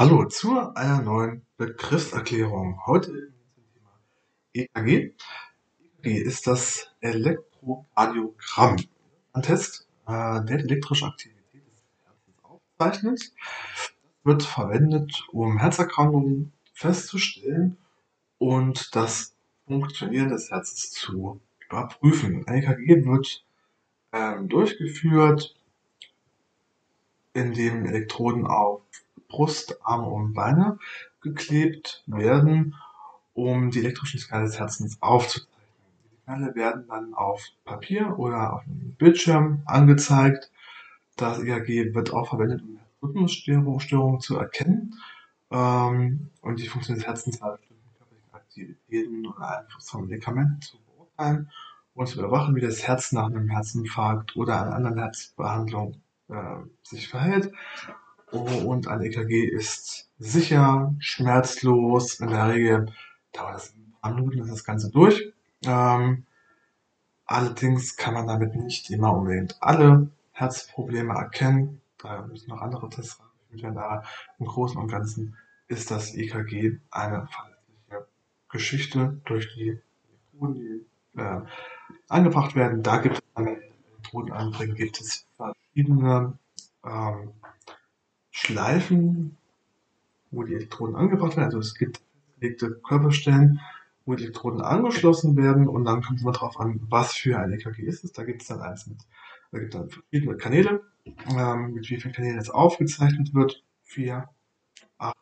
Hallo zu einer neuen Begriffserklärung. Heute zum Thema EKG. EKG ist das Elektrokardiogramm. Ein Test, äh, der die elektrische Aktivität des Herzens aufzeichnet. Das wird verwendet, um Herzerkrankungen festzustellen und das Funktionieren des Herzens zu überprüfen. Ein EKG wird ähm, durchgeführt, indem Elektroden auf Brust, Arme und Beine geklebt werden, um die elektrischen Signale des Herzens aufzuzeichnen. Die Signale werden dann auf Papier oder auf einem Bildschirm angezeigt. Das EKG wird auch verwendet, um Rhythmusstörungen zu erkennen ähm, und die Funktion des Herzens bei bestimmten körperlichen Aktivitäten oder Einfluss von Medikamenten zu beurteilen und zu überwachen, wie das Herz nach einem Herzinfarkt oder einer anderen Herzbehandlung äh, sich verhält. Und ein EKG ist sicher, schmerzlos. In der Regel dauert es ein paar Minuten, ist das Ganze durch. Ähm, allerdings kann man damit nicht immer unbedingt alle Herzprobleme erkennen. Da müssen noch andere Tests werden. Aber im Großen und Ganzen ist das EKG eine verlässliche Geschichte durch die Elektroden, die äh, angebracht werden. Da gibt es an Elektroden anbringen, gibt es verschiedene ähm, Schleifen, wo die Elektroden angebracht werden. Also es gibt festgelegte Körperstellen, wo die Elektroden angeschlossen werden und dann kommt es immer darauf an, was für ein EKG ist es. Da gibt es dann eins mit, da gibt es dann verschiedene Kanäle, ähm, mit wie vielen Kanälen jetzt aufgezeichnet wird. Vier, acht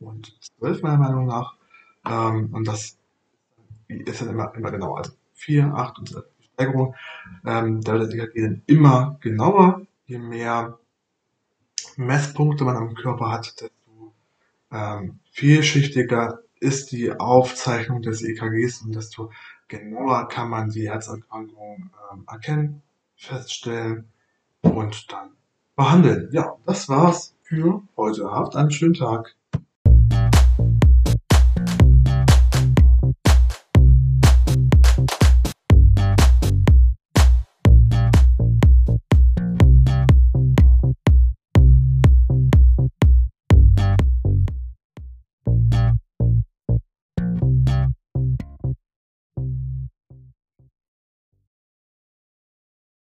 und zwölf meiner Meinung nach. Ähm, und das ist dann immer, immer genauer. Also vier, acht und zwölf Steigerung. Ähm, da wird das EKG dann immer genauer, je mehr Messpunkte man am Körper hat, desto ähm, vielschichtiger ist die Aufzeichnung des EKGs und desto genauer kann man die Herzerkrankung ähm, erkennen, feststellen und dann behandeln. Ja, das war's für heute. Habt einen schönen Tag.